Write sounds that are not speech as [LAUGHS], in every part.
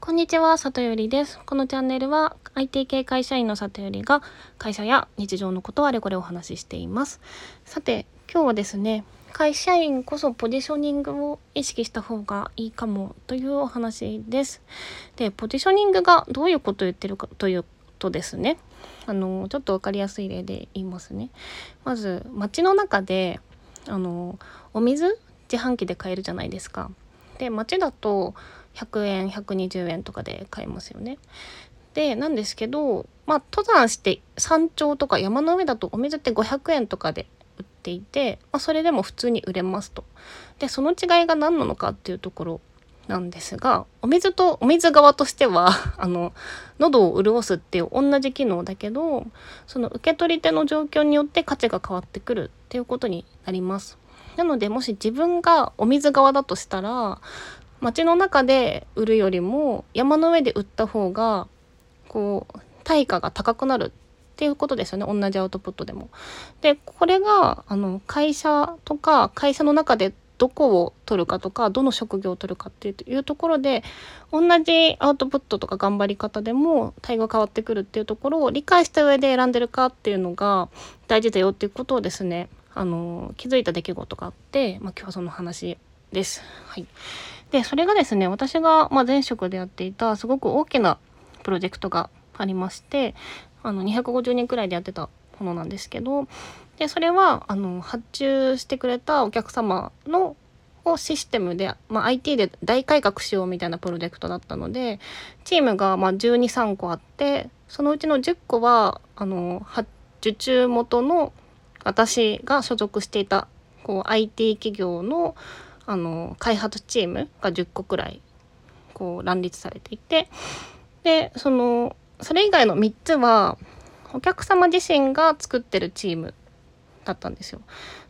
こんにちは、里よりです。このチャンネルは IT 系会社員の里よりが会社や日常のことをあれこれお話ししています。さて、今日はですね、会社員こそポジショニングを意識した方がいいかもというお話です。で、ポジショニングがどういうことを言ってるかというとですね、あの、ちょっとわかりやすい例で言いますね。まず、街の中で、あの、お水自販機で買えるじゃないですか。で、街だと、100円120円とかで買えますよね。でなんですけどまあ登山して山頂とか山の上だとお水って500円とかで売っていて、まあ、それでも普通に売れますと。でその違いが何なのかっていうところなんですがお水とお水側としては [LAUGHS] あの喉を潤すっていう同じ機能だけどその受け取り手の状況によって価値が変わってくるっていうことになります。なのでもし自分がお水側だとしたら街の中で売るよりも山の上で売った方がこう対価が高くなるっていうことですよね同じアウトプットでも。でこれがあの会社とか会社の中でどこを取るかとかどの職業を取るかっていうところで同じアウトプットとか頑張り方でも対応が変わってくるっていうところを理解した上で選んでるかっていうのが大事だよっていうことをですねあの気づいた出来事があって、まあ、今日はその話です。はいでそれがですね私が、前職でやっていたすごく大きなプロジェクトがありましてあの250人くらいでやってたものなんですけどでそれはあの発注してくれたお客様のをシステムで、まあ、IT で大改革しようみたいなプロジェクトだったのでチームがまあ123個あってそのうちの10個はあの受注元の私が所属していたこう IT 企業のあの開発チームが10個くらいこう乱立されていてでそのそれ以外の3つはお客様自身が作ってるチームだったんですよ。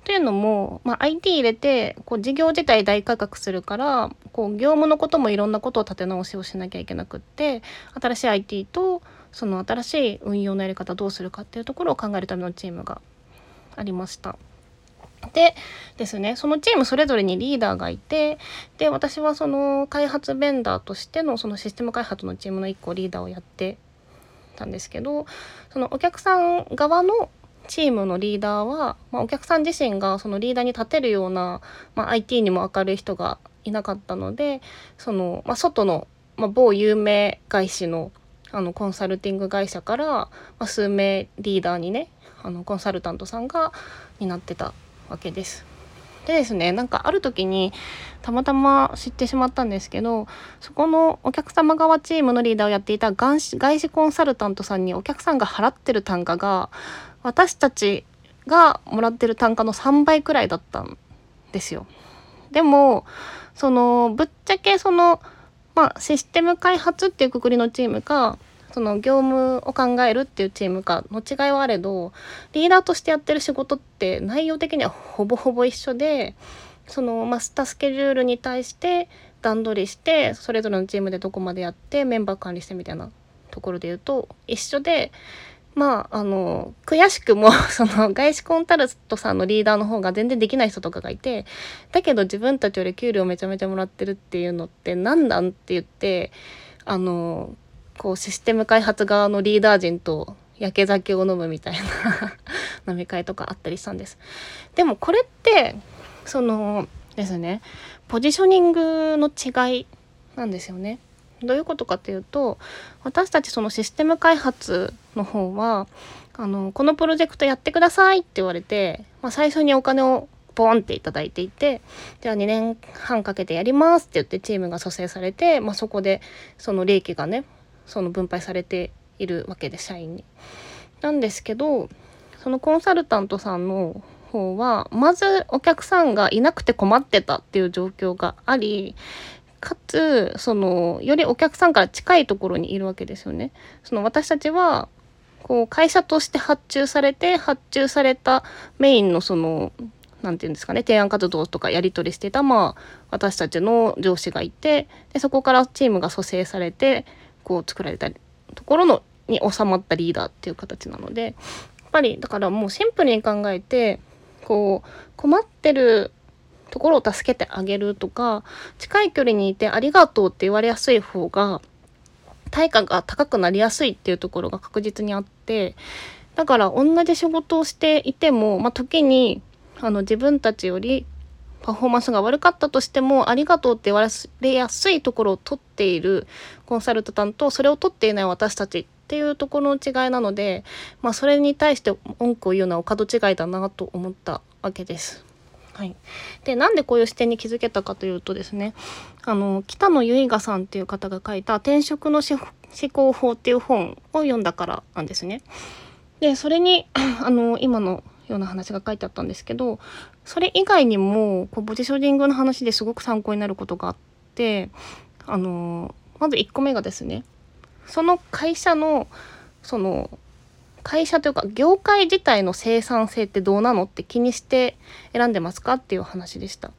というのも、まあ、IT 入れてこう事業自体大改革するからこう業務のこともいろんなことを立て直しをしなきゃいけなくって新しい IT とその新しい運用のやり方どうするかっていうところを考えるためのチームがありました。でですね。そのチームそれぞれにリーダーがいてで私はその開発ベンダーとしてのそのシステム開発のチームの1個リーダーをやってたんですけどそのお客さん側のチームのリーダーは、まあ、お客さん自身がそのリーダーに立てるような、まあ、IT にも明るい人がいなかったのでその、まあ、外の、まあ、某有名外資のあのコンサルティング会社から、ま、数名リーダーにねあのコンサルタントさんがになってたわけです。でですねなんかある時にたまたま知ってしまったんですけどそこのお客様側チームのリーダーをやっていた外資コンサルタントさんにお客さんが払ってる単価が私たちがもらってる単価の3倍くらいだったんですよ。でもそのぶっちゃけそのまあシステム開発っていうくくりのチームがその業務を考えるっていうチームかの違いはあれどリーダーとしてやってる仕事って内容的にはほぼほぼ一緒でそのマスタースケジュールに対して段取りしてそれぞれのチームでどこまでやってメンバー管理してみたいなところで言うと一緒でまああの悔しくも [LAUGHS] その外資コンタルトさんのリーダーの方が全然できない人とかがいてだけど自分たちより給料めちゃめちゃもらってるっていうのって何なんって言ってあのこうシステム開発側のリーダー陣と焼け酒を飲むみたいな [LAUGHS] 飲み会とかあったりしたんです。でもこれってそのですねポジショニングの違いなんですよね。どういうことかっていうと私たちそのシステム開発の方はあのこのプロジェクトやってくださいって言われて、まあ、最初にお金をボンっていただいていてじゃあ2年半かけてやりますって言ってチームが蘇生されて、まあ、そこでその利益がねその分配されているわけで社員に。なんですけどそのコンサルタントさんの方はまずお客さんがいなくて困ってたっていう状況がありかつそのよりお客さんから近いところにいるわけですよね。その私たちはこう会社として発注されて発注されたメインのその何て言うんですかね提案活動とかやり取りしてたまあ私たちの上司がいてでそこからチームが蘇生されてこう作られたところのに収まったリーダーっていう形なのでやっぱりだからもうシンプルに考えてこう困ってるところを助けてあげるとか近い距離にいてありがとうって言われやすい方が対価が高くなりやすいっていうところが確実にあってだから同じ仕事をしていても、まあ、時にあの自分たちよりパフォーマンスが悪かったとしてもありがとうって言われやすいところを取っているコンサルタントとそれを取っていない私たちっていうところの違いなので、まあ、それに対して文句を言うのはお門違いだなと思ったわけです。はい、でなんでこういう視点に気づけたかというとですねあの北野由香さんっていう方が書いた「転職の思考法」っていう本を読んだからなんですね。でそれにあの今のような話が書いてあったんですけどそれ以外にもこうポジショニングの話ですごく参考になることがあってあのまず1個目がですねその会社のその会社というか業界自体の生産性ってどうなのって気にして選んでますかっていう話でした。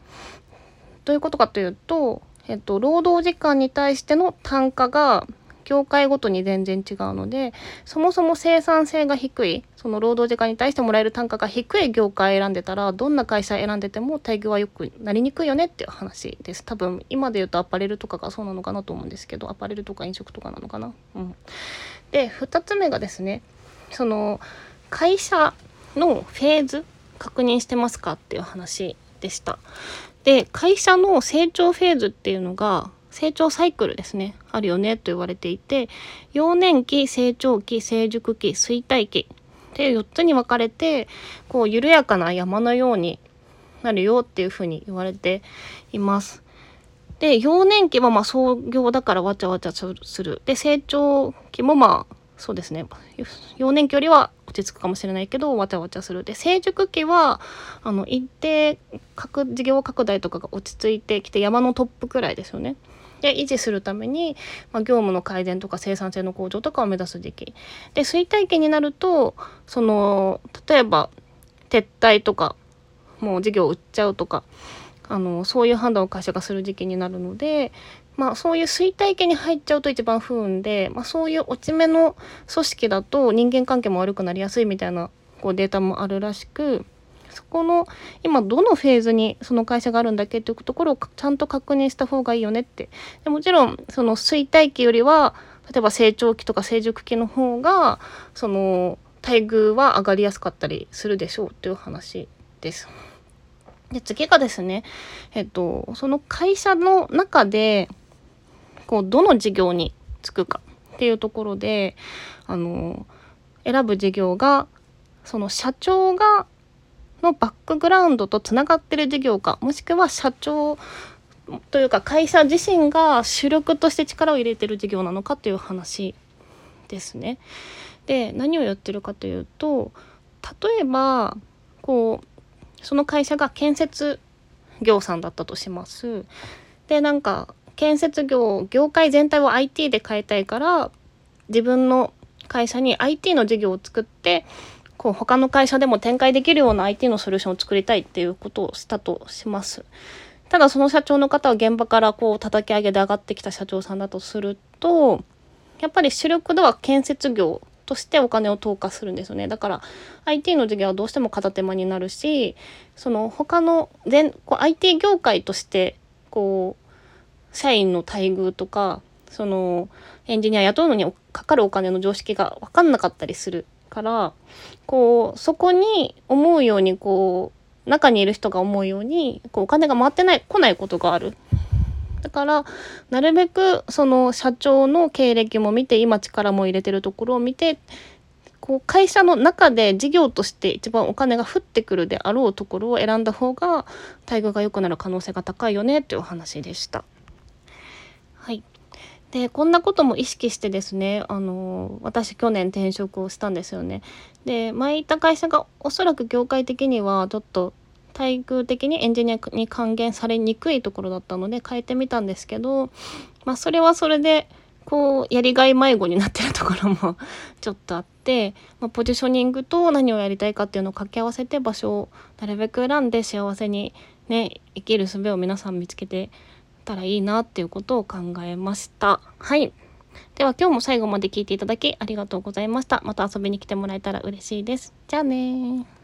どういうことかというと、えっと、労働時間に対しての単価が業界ごとに全然違うのでそもそも生産性が低いその労働時間に対してもらえる単価が低い業界選んでたらどんな会社選んでても待遇はよくなりにくいよねっていう話です多分今で言うとアパレルとかがそうなのかなと思うんですけどアパレルとか飲食とかなのかな。うん、で2つ目がですねその会社のフェーズ確認してますかっていう話でした。で会社の成長フェーズっていうのが成長サイクルですねあるよねと言われていて幼年期成長期成熟期衰退期って4つに分かれてこう緩やかな山のようになるよっていうふうに言われています。で幼年期はま創業だからわちゃわちゃするで成長期もまあそうですね幼年期よりは落ち着くかもしれないけどわちゃわちゃするで成熟期はあの一定事業拡大とかが落ち着いてきて山のトップくらいですよね。で維持するために、まあ、業務の改善とか生産性の向上とかを目指す時期。で衰退期になるとその例えば撤退とかもう事業を売っちゃうとかあのそういう判断を会社がする時期になるのでまあそういう衰退期に入っちゃうと一番不運で、まあ、そういう落ち目の組織だと人間関係も悪くなりやすいみたいなこうデータもあるらしくそこの今どのフェーズにその会社があるんだっけっていうところをちゃんと確認した方がいいよねってでもちろんその衰退期よりは例えば成長期とか成熟期の方がその待遇は上がりやすかったりするでしょうという話です。で次がですね、えっと、その会社の中でこうどの事業に就くかっていうところであの選ぶ事業がその社長がのバックグラウンドとつながってる事業かもしくは社長というか会社自身が主力として力を入れてる事業なのかという話ですね。で何をやってるかというと例えばこうその会社が建設業さんだったとします。でなんか建設業業界全体を IT で変えたいから自分の会社に IT の事業を作ってこう他の会社でも展開できるような IT のソリューションを作りたいっていうことをしたとします。ただその社長の方は現場からこう叩き上げで上がってきた社長さんだとするとやっぱり主力では建設業としてお金を投下するんですよねだから IT の授業はどうしても片手間になるしその他の全こう IT 業界としてこう社員の待遇とかそのエンジニア雇うのにかかるお金の常識が分かんなかったりするからこうそこに思うようにこう中にいる人が思うようにこうお金が回ってない来ないことがあるだからなるべくその社長の経歴も見て今力も入れてるところを見てこう会社の中で事業として一番お金が降ってくるであろうところを選んだ方が待遇が良くなる可能性が高いよねっていうお話でした。はい。でこんなことも意識してですねあの私去年転職をしたんですよね。で前行った会社がおそらく業界的にはちょっと待遇的にエンジニアに還元されにくいところだったので変えてみたんですけど、まあ、それはそれでこうやりがい迷子になってるところも [LAUGHS] ちょっとあって、まあ、ポジショニングと何をやりたいかっていうのを掛け合わせて場所をなるべく選んで幸せにね生きる術を皆さん見つけてたらいいなっていうことを考えました。はいでは今日も最後まで聞いていただきありがとうございました。また遊びに来てもらえたら嬉しいです。じゃあね